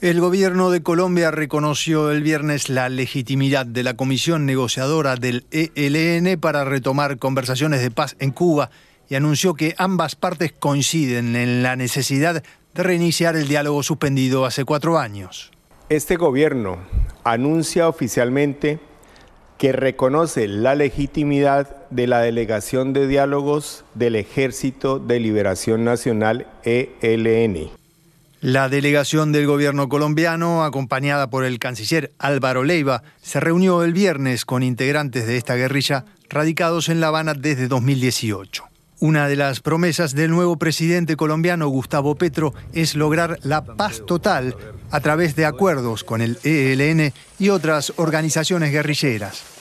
El gobierno de Colombia reconoció el viernes la legitimidad de la comisión negociadora del ELN para retomar conversaciones de paz en Cuba y anunció que ambas partes coinciden en la necesidad de reiniciar el diálogo suspendido hace cuatro años. Este gobierno anuncia oficialmente que reconoce la legitimidad de la delegación de diálogos del Ejército de Liberación Nacional ELN. La delegación del gobierno colombiano, acompañada por el canciller Álvaro Leiva, se reunió el viernes con integrantes de esta guerrilla radicados en La Habana desde 2018. Una de las promesas del nuevo presidente colombiano Gustavo Petro es lograr la paz total a través de acuerdos con el ELN y otras organizaciones guerrilleras.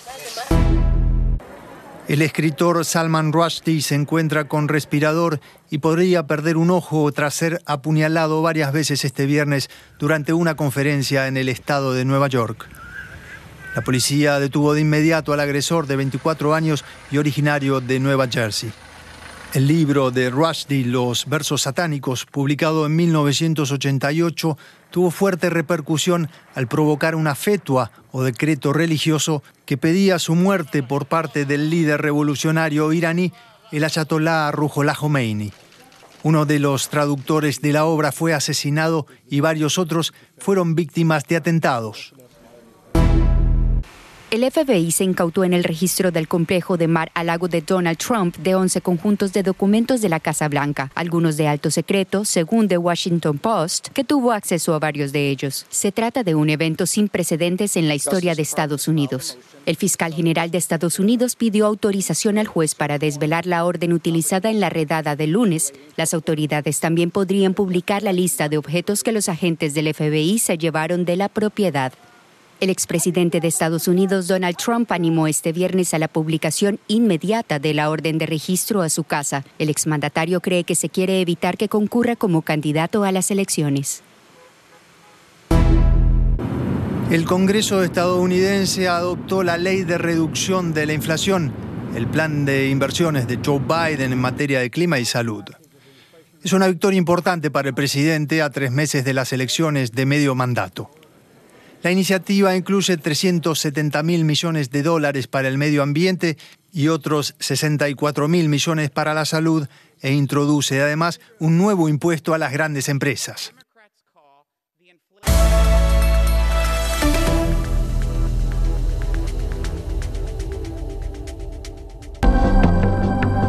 El escritor Salman Rushdie se encuentra con respirador y podría perder un ojo tras ser apuñalado varias veces este viernes durante una conferencia en el estado de Nueva York. La policía detuvo de inmediato al agresor de 24 años y originario de Nueva Jersey. El libro de Rushdie, Los versos satánicos, publicado en 1988, tuvo fuerte repercusión al provocar una fetua o decreto religioso que pedía su muerte por parte del líder revolucionario iraní, el ayatolá Ruhollah Khomeini. Uno de los traductores de la obra fue asesinado y varios otros fueron víctimas de atentados. El FBI se incautó en el registro del complejo de Mar al lago de Donald Trump de 11 conjuntos de documentos de la Casa Blanca, algunos de alto secreto, según The Washington Post, que tuvo acceso a varios de ellos. Se trata de un evento sin precedentes en la historia de Estados Unidos. El fiscal general de Estados Unidos pidió autorización al juez para desvelar la orden utilizada en la redada de lunes. Las autoridades también podrían publicar la lista de objetos que los agentes del FBI se llevaron de la propiedad. El expresidente de Estados Unidos, Donald Trump, animó este viernes a la publicación inmediata de la orden de registro a su casa. El exmandatario cree que se quiere evitar que concurra como candidato a las elecciones. El Congreso estadounidense adoptó la ley de reducción de la inflación, el plan de inversiones de Joe Biden en materia de clima y salud. Es una victoria importante para el presidente a tres meses de las elecciones de medio mandato. La iniciativa incluye 370 mil millones de dólares para el medio ambiente y otros 64 mil millones para la salud e introduce además un nuevo impuesto a las grandes empresas.